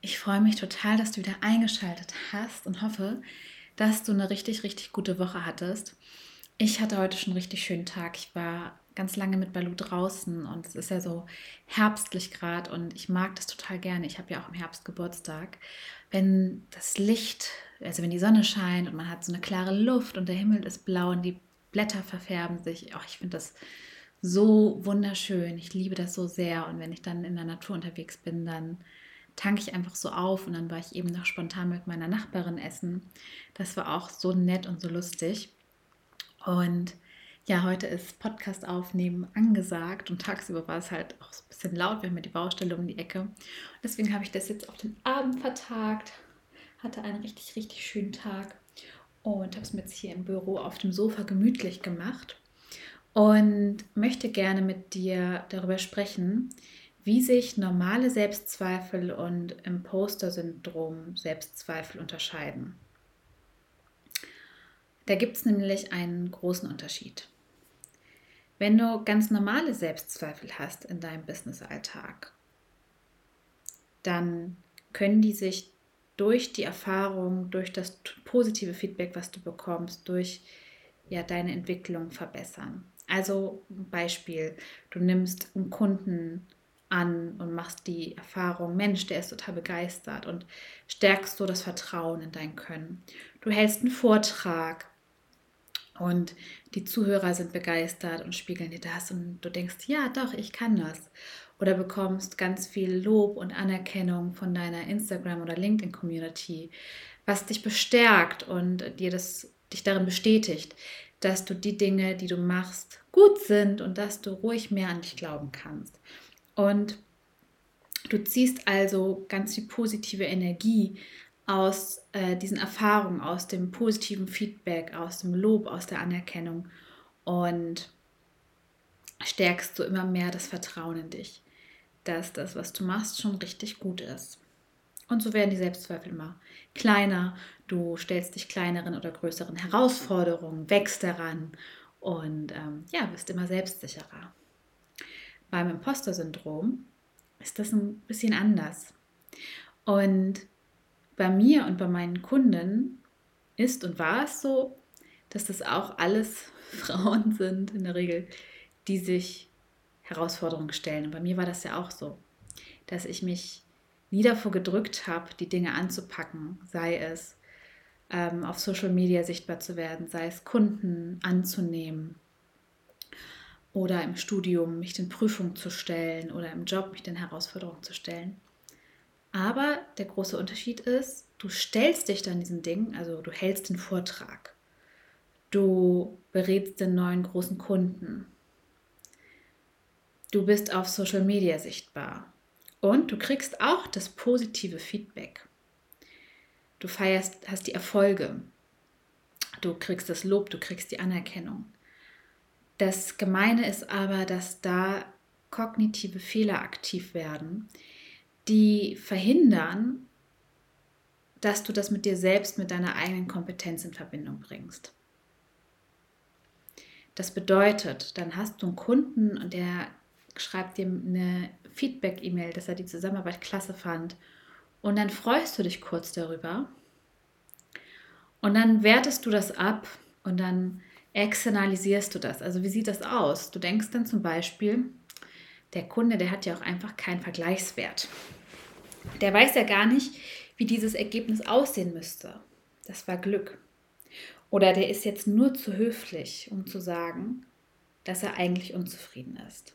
Ich freue mich total, dass du wieder eingeschaltet hast und hoffe, dass du eine richtig, richtig gute Woche hattest. Ich hatte heute schon einen richtig schönen Tag. Ich war ganz lange mit Balu draußen und es ist ja so herbstlich gerade und ich mag das total gerne. Ich habe ja auch im Herbst Geburtstag. Wenn das Licht, also wenn die Sonne scheint und man hat so eine klare Luft und der Himmel ist blau und die Blätter verfärben sich, auch ich finde das so wunderschön. Ich liebe das so sehr. Und wenn ich dann in der Natur unterwegs bin, dann tanke ich einfach so auf. Und dann war ich eben noch spontan mit meiner Nachbarin essen. Das war auch so nett und so lustig. Und ja, heute ist Podcast aufnehmen angesagt und tagsüber war es halt auch ein bisschen laut. Wir haben ja die Baustelle um die Ecke. Deswegen habe ich das jetzt auf den Abend vertagt. Hatte einen richtig, richtig schönen Tag und habe es mir jetzt hier im Büro auf dem Sofa gemütlich gemacht und möchte gerne mit dir darüber sprechen, wie sich normale Selbstzweifel und Imposter-Syndrom Selbstzweifel unterscheiden. Da gibt es nämlich einen großen Unterschied. Wenn du ganz normale Selbstzweifel hast in deinem Business-Alltag, dann können die sich durch die Erfahrung, durch das positive Feedback, was du bekommst, durch ja, deine Entwicklung verbessern. Also Beispiel, du nimmst einen Kunden an und machst die Erfahrung, Mensch, der ist total begeistert und stärkst so das Vertrauen in dein Können. Du hältst einen Vortrag und die Zuhörer sind begeistert und spiegeln dir das und du denkst, ja, doch, ich kann das. Oder bekommst ganz viel Lob und Anerkennung von deiner Instagram- oder LinkedIn-Community, was dich bestärkt und dir das, dich darin bestätigt, dass du die Dinge, die du machst, gut sind und dass du ruhig mehr an dich glauben kannst. Und du ziehst also ganz viel positive Energie aus äh, diesen Erfahrungen, aus dem positiven Feedback, aus dem Lob, aus der Anerkennung und stärkst so immer mehr das Vertrauen in dich, dass das, was du machst, schon richtig gut ist. Und so werden die Selbstzweifel immer kleiner. Du stellst dich kleineren oder größeren Herausforderungen, wächst daran und ähm, ja, bist immer selbstsicherer. Beim Imposter-Syndrom ist das ein bisschen anders. Und bei mir und bei meinen Kunden ist und war es so, dass das auch alles Frauen sind in der Regel, die sich Herausforderungen stellen. Und bei mir war das ja auch so, dass ich mich nie davor gedrückt habe, die Dinge anzupacken, sei es ähm, auf Social Media sichtbar zu werden, sei es Kunden anzunehmen oder im Studium mich den Prüfungen zu stellen oder im Job mich den Herausforderungen zu stellen. Aber der große Unterschied ist, du stellst dich dann diesen Dingen, also du hältst den Vortrag, du berätst den neuen großen Kunden, du bist auf Social Media sichtbar und du kriegst auch das positive Feedback. Du feierst, hast die Erfolge. Du kriegst das Lob, du kriegst die Anerkennung. Das Gemeine ist aber, dass da kognitive Fehler aktiv werden, die verhindern, dass du das mit dir selbst, mit deiner eigenen Kompetenz in Verbindung bringst. Das bedeutet, dann hast du einen Kunden und der schreibt dir eine Feedback-E-Mail, dass er die Zusammenarbeit klasse fand und dann freust du dich kurz darüber. Und dann wertest du das ab und dann externalisierst du das. Also wie sieht das aus? Du denkst dann zum Beispiel, der Kunde, der hat ja auch einfach keinen Vergleichswert. Der weiß ja gar nicht, wie dieses Ergebnis aussehen müsste. Das war Glück. Oder der ist jetzt nur zu höflich, um zu sagen, dass er eigentlich unzufrieden ist.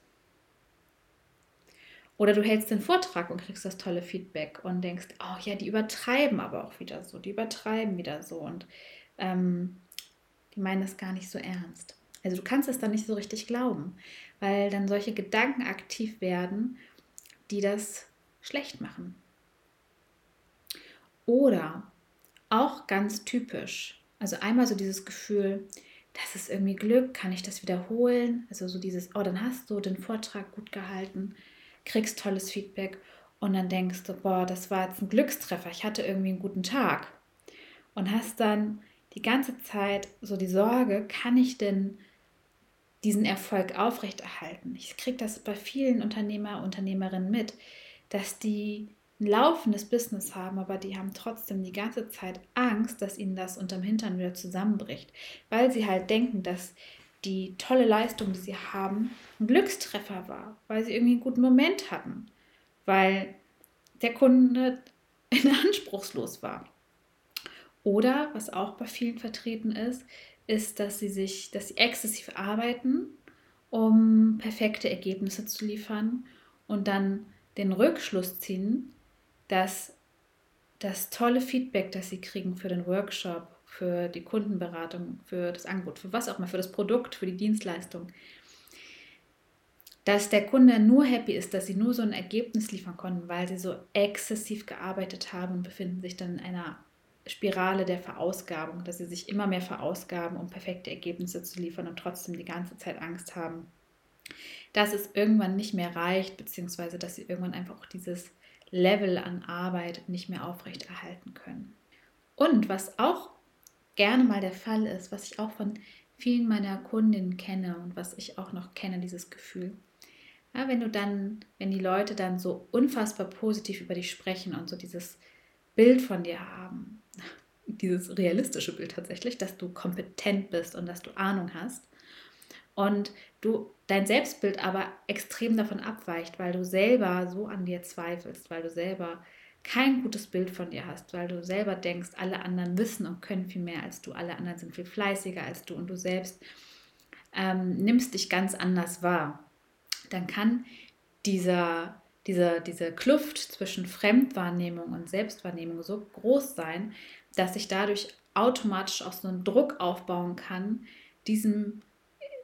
Oder du hältst den Vortrag und kriegst das tolle Feedback und denkst, oh ja, die übertreiben aber auch wieder so, die übertreiben wieder so und ähm, die meinen das gar nicht so ernst. Also du kannst es dann nicht so richtig glauben, weil dann solche Gedanken aktiv werden, die das schlecht machen. Oder auch ganz typisch. Also einmal so dieses Gefühl, das ist irgendwie Glück, kann ich das wiederholen? Also so dieses, oh, dann hast du den Vortrag gut gehalten, kriegst tolles Feedback und dann denkst du, boah, das war jetzt ein Glückstreffer, ich hatte irgendwie einen guten Tag. Und hast dann die ganze Zeit so die Sorge, kann ich denn diesen Erfolg aufrechterhalten? Ich kriege das bei vielen Unternehmer, Unternehmerinnen mit, dass die ein laufendes Business haben, aber die haben trotzdem die ganze Zeit Angst, dass ihnen das unterm Hintern wieder zusammenbricht, weil sie halt denken, dass die tolle Leistung, die sie haben, ein Glückstreffer war, weil sie irgendwie einen guten Moment hatten, weil der Kunde anspruchslos war. Oder was auch bei vielen vertreten ist, ist, dass sie sich, dass sie exzessiv arbeiten, um perfekte Ergebnisse zu liefern und dann den Rückschluss ziehen, dass das tolle Feedback, das sie kriegen für den Workshop, für die Kundenberatung, für das Angebot, für was auch immer, für das Produkt, für die Dienstleistung, dass der Kunde nur happy ist, dass sie nur so ein Ergebnis liefern konnten, weil sie so exzessiv gearbeitet haben und befinden sich dann in einer Spirale der Verausgabung, dass sie sich immer mehr verausgaben, um perfekte Ergebnisse zu liefern und trotzdem die ganze Zeit Angst haben, dass es irgendwann nicht mehr reicht, beziehungsweise dass sie irgendwann einfach auch dieses Level an Arbeit nicht mehr aufrechterhalten können. Und was auch gerne mal der Fall ist, was ich auch von vielen meiner Kundinnen kenne und was ich auch noch kenne, dieses Gefühl. Ja, wenn du dann, wenn die Leute dann so unfassbar positiv über dich sprechen und so dieses Bild von dir haben, dieses realistische Bild tatsächlich, dass du kompetent bist und dass du Ahnung hast und du dein Selbstbild aber extrem davon abweicht, weil du selber so an dir zweifelst, weil du selber kein gutes Bild von dir hast, weil du selber denkst, alle anderen wissen und können viel mehr als du, alle anderen sind viel fleißiger als du und du selbst ähm, nimmst dich ganz anders wahr, dann kann dieser, dieser, diese Kluft zwischen Fremdwahrnehmung und Selbstwahrnehmung so groß sein, dass sich dadurch automatisch auch so ein Druck aufbauen kann, diesem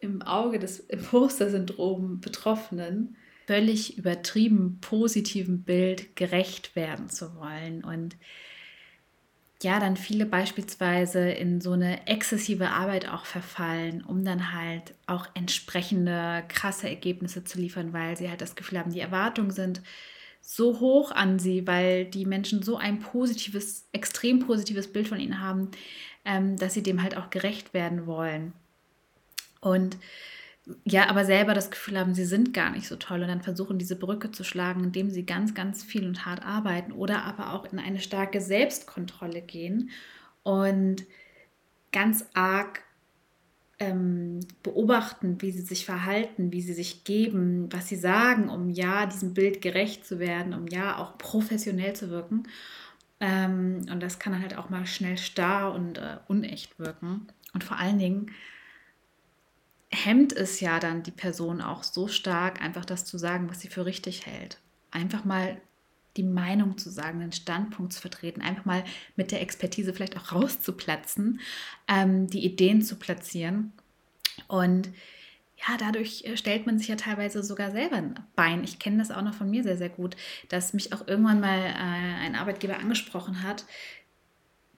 im Auge des Imposter-Syndrom Betroffenen völlig übertrieben positiven Bild gerecht werden zu wollen. Und ja, dann viele beispielsweise in so eine exzessive Arbeit auch verfallen, um dann halt auch entsprechende krasse Ergebnisse zu liefern, weil sie halt das Gefühl haben, die Erwartungen sind so hoch an sie, weil die Menschen so ein positives, extrem positives Bild von ihnen haben, ähm, dass sie dem halt auch gerecht werden wollen. Und ja, aber selber das Gefühl haben, sie sind gar nicht so toll und dann versuchen, diese Brücke zu schlagen, indem sie ganz, ganz viel und hart arbeiten oder aber auch in eine starke Selbstkontrolle gehen und ganz arg ähm, beobachten, wie sie sich verhalten, wie sie sich geben, was sie sagen, um ja diesem Bild gerecht zu werden, um ja auch professionell zu wirken. Ähm, und das kann halt auch mal schnell starr und äh, unecht wirken. Und vor allen Dingen hemmt es ja dann die Person auch so stark, einfach das zu sagen, was sie für richtig hält. Einfach mal die Meinung zu sagen, den Standpunkt zu vertreten, einfach mal mit der Expertise vielleicht auch rauszuplatzen, ähm, die Ideen zu platzieren. Und ja, dadurch äh, stellt man sich ja teilweise sogar selber ein Bein. Ich kenne das auch noch von mir sehr, sehr gut, dass mich auch irgendwann mal äh, ein Arbeitgeber angesprochen hat,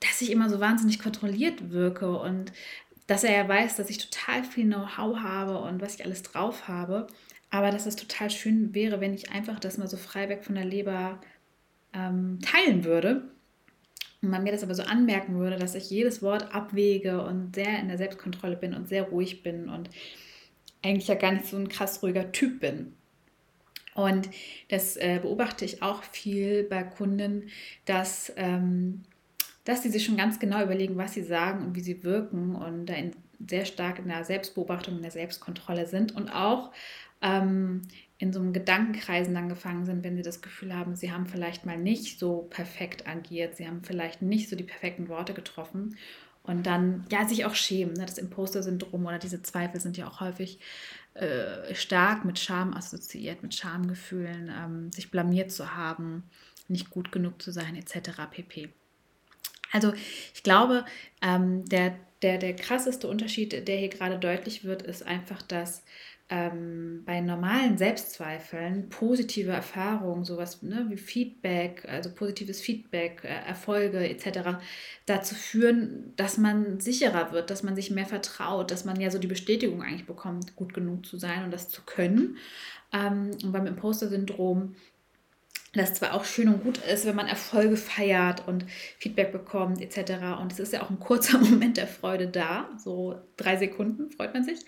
dass ich immer so wahnsinnig kontrolliert wirke und dass er ja weiß, dass ich total viel Know-how habe und was ich alles drauf habe, aber dass es total schön wäre, wenn ich einfach das mal so frei weg von der Leber ähm, teilen würde und man mir das aber so anmerken würde, dass ich jedes Wort abwäge und sehr in der Selbstkontrolle bin und sehr ruhig bin und eigentlich ja gar nicht so ein krass ruhiger Typ bin. Und das äh, beobachte ich auch viel bei Kunden, dass ähm, dass sie sich schon ganz genau überlegen, was sie sagen und wie sie wirken und da in, sehr stark in der Selbstbeobachtung, in der Selbstkontrolle sind und auch ähm, in so einem Gedankenkreisen dann gefangen sind, wenn sie das Gefühl haben, sie haben vielleicht mal nicht so perfekt agiert, sie haben vielleicht nicht so die perfekten Worte getroffen und dann ja sich auch schämen. Ne? Das Imposter-Syndrom oder diese Zweifel sind ja auch häufig äh, stark mit Scham assoziiert, mit Schamgefühlen, ähm, sich blamiert zu haben, nicht gut genug zu sein, etc. pp. Also ich glaube, ähm, der, der, der krasseste Unterschied, der hier gerade deutlich wird, ist einfach, dass ähm, bei normalen Selbstzweifeln positive Erfahrungen, sowas ne, wie Feedback, also positives Feedback, äh, Erfolge etc., dazu führen, dass man sicherer wird, dass man sich mehr vertraut, dass man ja so die Bestätigung eigentlich bekommt, gut genug zu sein und das zu können. Ähm, und beim Imposter-Syndrom das zwar auch schön und gut ist, wenn man Erfolge feiert und Feedback bekommt etc. Und es ist ja auch ein kurzer Moment der Freude da, so drei Sekunden freut man sich.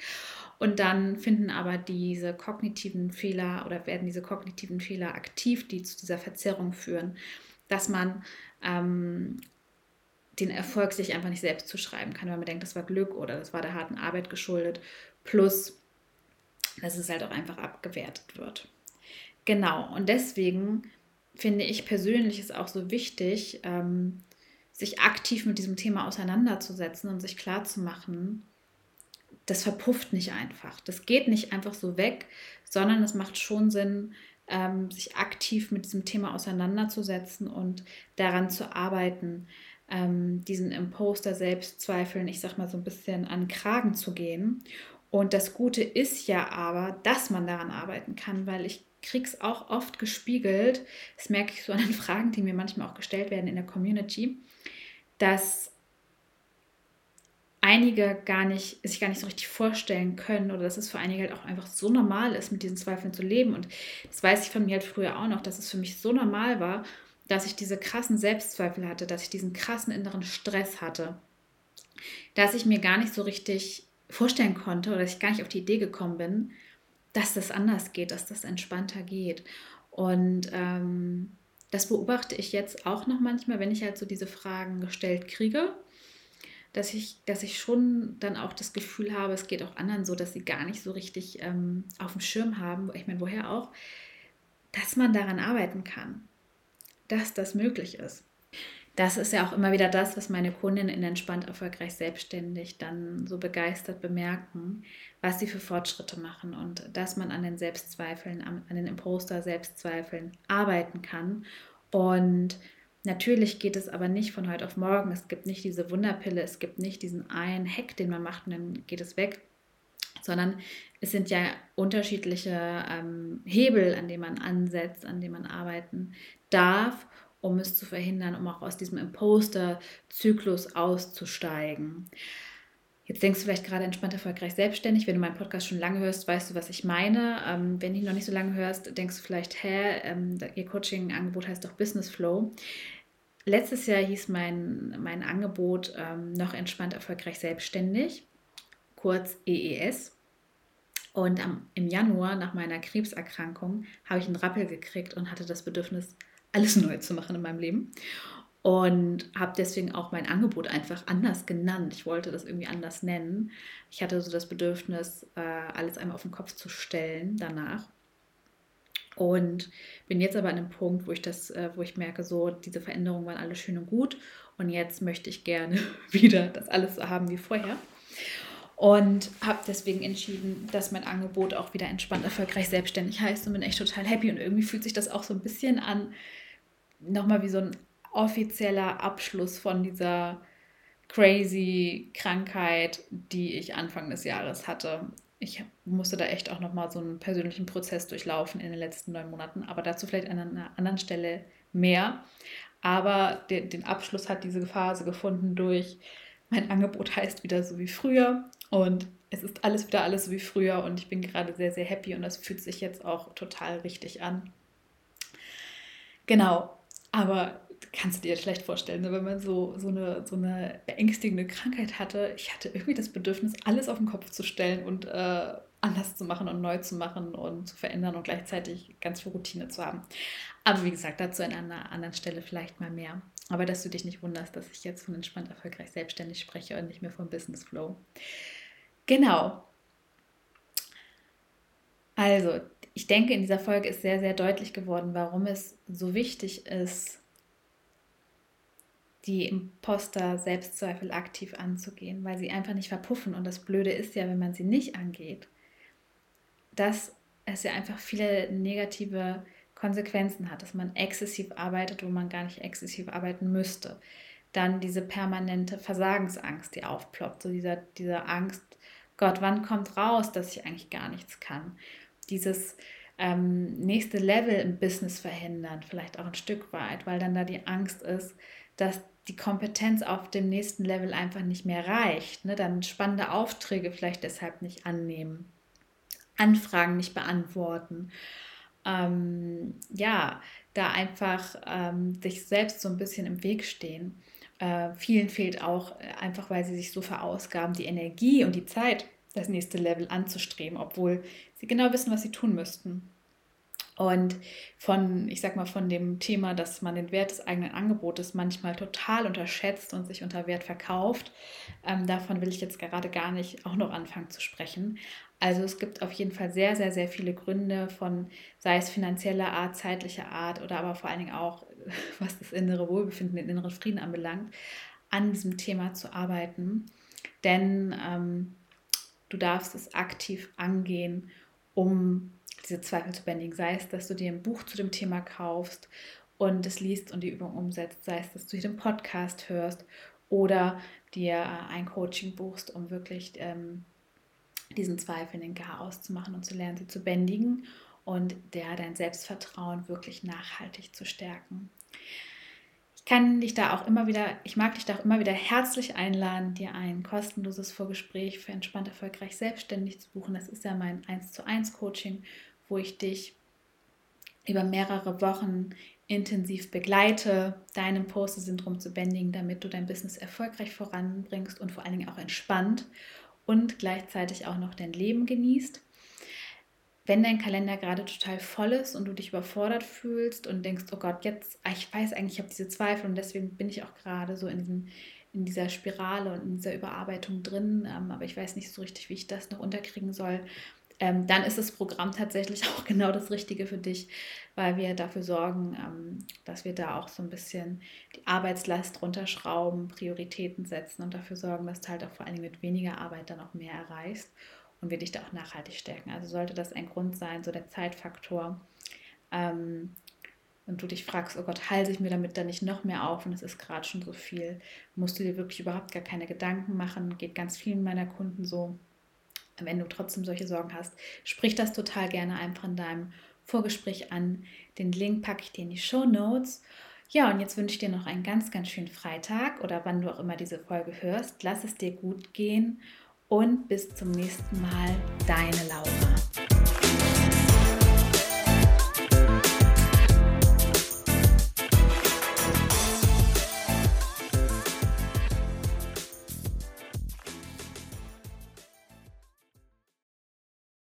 Und dann finden aber diese kognitiven Fehler oder werden diese kognitiven Fehler aktiv, die zu dieser Verzerrung führen, dass man ähm, den Erfolg sich einfach nicht selbst zuschreiben kann, weil man denkt, das war Glück oder das war der harten Arbeit geschuldet. Plus, dass es halt auch einfach abgewertet wird. Genau, und deswegen finde ich persönlich es auch so wichtig, ähm, sich aktiv mit diesem Thema auseinanderzusetzen und sich klarzumachen, das verpufft nicht einfach. Das geht nicht einfach so weg, sondern es macht schon Sinn, ähm, sich aktiv mit diesem Thema auseinanderzusetzen und daran zu arbeiten, ähm, diesen Imposter Selbstzweifeln, ich sag mal so ein bisschen an Kragen zu gehen. Und das Gute ist ja aber, dass man daran arbeiten kann, weil ich kriege es auch oft gespiegelt, das merke ich so an den Fragen, die mir manchmal auch gestellt werden in der Community, dass einige gar nicht, sich gar nicht so richtig vorstellen können oder dass es für einige halt auch einfach so normal ist, mit diesen Zweifeln zu leben. Und das weiß ich von mir halt früher auch noch, dass es für mich so normal war, dass ich diese krassen Selbstzweifel hatte, dass ich diesen krassen inneren Stress hatte, dass ich mir gar nicht so richtig vorstellen konnte oder dass ich gar nicht auf die Idee gekommen bin, dass das anders geht, dass das entspannter geht. Und ähm, das beobachte ich jetzt auch noch manchmal, wenn ich halt so diese Fragen gestellt kriege dass ich, dass ich schon dann auch das Gefühl habe, es geht auch anderen so, dass sie gar nicht so richtig ähm, auf dem Schirm haben, ich meine, woher auch, dass man daran arbeiten kann, dass das möglich ist. Das ist ja auch immer wieder das, was meine Kundinnen in Entspannt Erfolgreich Selbstständig dann so begeistert bemerken, was sie für Fortschritte machen und dass man an den Selbstzweifeln, an den Imposter-Selbstzweifeln arbeiten kann und Natürlich geht es aber nicht von heute auf morgen. Es gibt nicht diese Wunderpille, es gibt nicht diesen einen Hack, den man macht und dann geht es weg, sondern es sind ja unterschiedliche ähm, Hebel, an denen man ansetzt, an denen man arbeiten darf, um es zu verhindern, um auch aus diesem Imposter-Zyklus auszusteigen. Jetzt denkst du vielleicht gerade entspannt, erfolgreich, selbstständig. Wenn du meinen Podcast schon lange hörst, weißt du, was ich meine. Ähm, wenn du ihn noch nicht so lange hörst, denkst du vielleicht, hä, ähm, ihr Coaching-Angebot heißt doch Business Flow. Letztes Jahr hieß mein, mein Angebot ähm, noch entspannt, erfolgreich, selbstständig, kurz EES. Und am, im Januar nach meiner Krebserkrankung habe ich einen Rappel gekriegt und hatte das Bedürfnis, alles neu zu machen in meinem Leben und habe deswegen auch mein Angebot einfach anders genannt. Ich wollte das irgendwie anders nennen. Ich hatte so das Bedürfnis, äh, alles einmal auf den Kopf zu stellen danach. Und bin jetzt aber an einem Punkt, wo ich das, äh, wo ich merke, so diese Veränderungen waren alle schön und gut. Und jetzt möchte ich gerne wieder das alles so haben wie vorher. Und habe deswegen entschieden, dass mein Angebot auch wieder entspannt, erfolgreich, selbstständig heißt und bin echt total happy. Und irgendwie fühlt sich das auch so ein bisschen an, nochmal wie so ein offizieller Abschluss von dieser crazy Krankheit, die ich Anfang des Jahres hatte. Ich musste da echt auch nochmal so einen persönlichen Prozess durchlaufen in den letzten neun Monaten, aber dazu vielleicht an einer anderen Stelle mehr. Aber den, den Abschluss hat diese Phase gefunden durch, mein Angebot heißt wieder so wie früher und es ist alles wieder alles so wie früher und ich bin gerade sehr, sehr happy und das fühlt sich jetzt auch total richtig an. Genau, aber kannst du dir vielleicht vorstellen, ne, wenn man so, so, eine, so eine beängstigende Krankheit hatte. Ich hatte irgendwie das Bedürfnis, alles auf den Kopf zu stellen und äh, anders zu machen und neu zu machen und zu verändern und gleichzeitig ganz viel Routine zu haben. Aber wie gesagt, dazu an einer anderen Stelle vielleicht mal mehr. Aber dass du dich nicht wunderst, dass ich jetzt von entspannt erfolgreich selbstständig spreche und nicht mehr vom Business Flow. Genau. Also, ich denke, in dieser Folge ist sehr, sehr deutlich geworden, warum es so wichtig ist, die Imposter-Selbstzweifel aktiv anzugehen, weil sie einfach nicht verpuffen. Und das Blöde ist ja, wenn man sie nicht angeht, dass es ja einfach viele negative Konsequenzen hat, dass man exzessiv arbeitet, wo man gar nicht exzessiv arbeiten müsste. Dann diese permanente Versagensangst, die aufploppt, so dieser, diese Angst Gott, wann kommt raus, dass ich eigentlich gar nichts kann? Dieses ähm, nächste Level im Business verhindern, vielleicht auch ein Stück weit, weil dann da die Angst ist, dass die Kompetenz auf dem nächsten Level einfach nicht mehr reicht. Ne? Dann spannende Aufträge vielleicht deshalb nicht annehmen, Anfragen nicht beantworten. Ähm, ja, da einfach ähm, sich selbst so ein bisschen im Weg stehen. Äh, vielen fehlt auch äh, einfach, weil sie sich so verausgaben, die Energie und die Zeit, das nächste Level anzustreben, obwohl sie genau wissen, was sie tun müssten. Und von, ich sag mal, von dem Thema, dass man den Wert des eigenen Angebotes manchmal total unterschätzt und sich unter Wert verkauft, ähm, davon will ich jetzt gerade gar nicht auch noch anfangen zu sprechen. Also es gibt auf jeden Fall sehr, sehr, sehr viele Gründe von, sei es finanzieller Art, zeitlicher Art oder aber vor allen Dingen auch, was das innere Wohlbefinden, den inneren Frieden anbelangt, an diesem Thema zu arbeiten. Denn ähm, du darfst es aktiv angehen, um diese Zweifel zu bändigen. Sei es, dass du dir ein Buch zu dem Thema kaufst und es liest und die Übung umsetzt, sei es, dass du hier den Podcast hörst oder dir äh, ein Coaching buchst, um wirklich ähm, diesen Zweifeln den Chaos zu machen und zu lernen, sie zu bändigen und der dein Selbstvertrauen wirklich nachhaltig zu stärken. Ich kann dich da auch immer wieder, ich mag dich da auch immer wieder herzlich einladen, dir ein kostenloses Vorgespräch für entspannt erfolgreich selbstständig zu buchen. Das ist ja mein 1 zu 1 Coaching, wo ich dich über mehrere Wochen intensiv begleite, dein Imposter-Syndrom zu bändigen, damit du dein Business erfolgreich voranbringst und vor allen Dingen auch entspannt und gleichzeitig auch noch dein Leben genießt. Wenn dein Kalender gerade total voll ist und du dich überfordert fühlst und denkst, oh Gott, jetzt, ah, ich weiß eigentlich, ich habe diese Zweifel und deswegen bin ich auch gerade so in, in dieser Spirale und in dieser Überarbeitung drin, ähm, aber ich weiß nicht so richtig, wie ich das noch unterkriegen soll, ähm, dann ist das Programm tatsächlich auch genau das Richtige für dich, weil wir dafür sorgen, ähm, dass wir da auch so ein bisschen die Arbeitslast runterschrauben, Prioritäten setzen und dafür sorgen, dass du halt auch vor allem mit weniger Arbeit dann auch mehr erreichst und wir dich da auch nachhaltig stärken. Also sollte das ein Grund sein, so der Zeitfaktor. Ähm, und du dich fragst, oh Gott, halte ich mir damit dann nicht noch mehr auf und es ist gerade schon so viel, musst du dir wirklich überhaupt gar keine Gedanken machen. Geht ganz vielen meiner Kunden so wenn du trotzdem solche Sorgen hast, sprich das total gerne einfach in deinem Vorgespräch an. Den Link packe ich dir in die Show Notes. Ja, und jetzt wünsche ich dir noch einen ganz, ganz schönen Freitag oder wann du auch immer diese Folge hörst. Lass es dir gut gehen und bis zum nächsten Mal, deine Laura.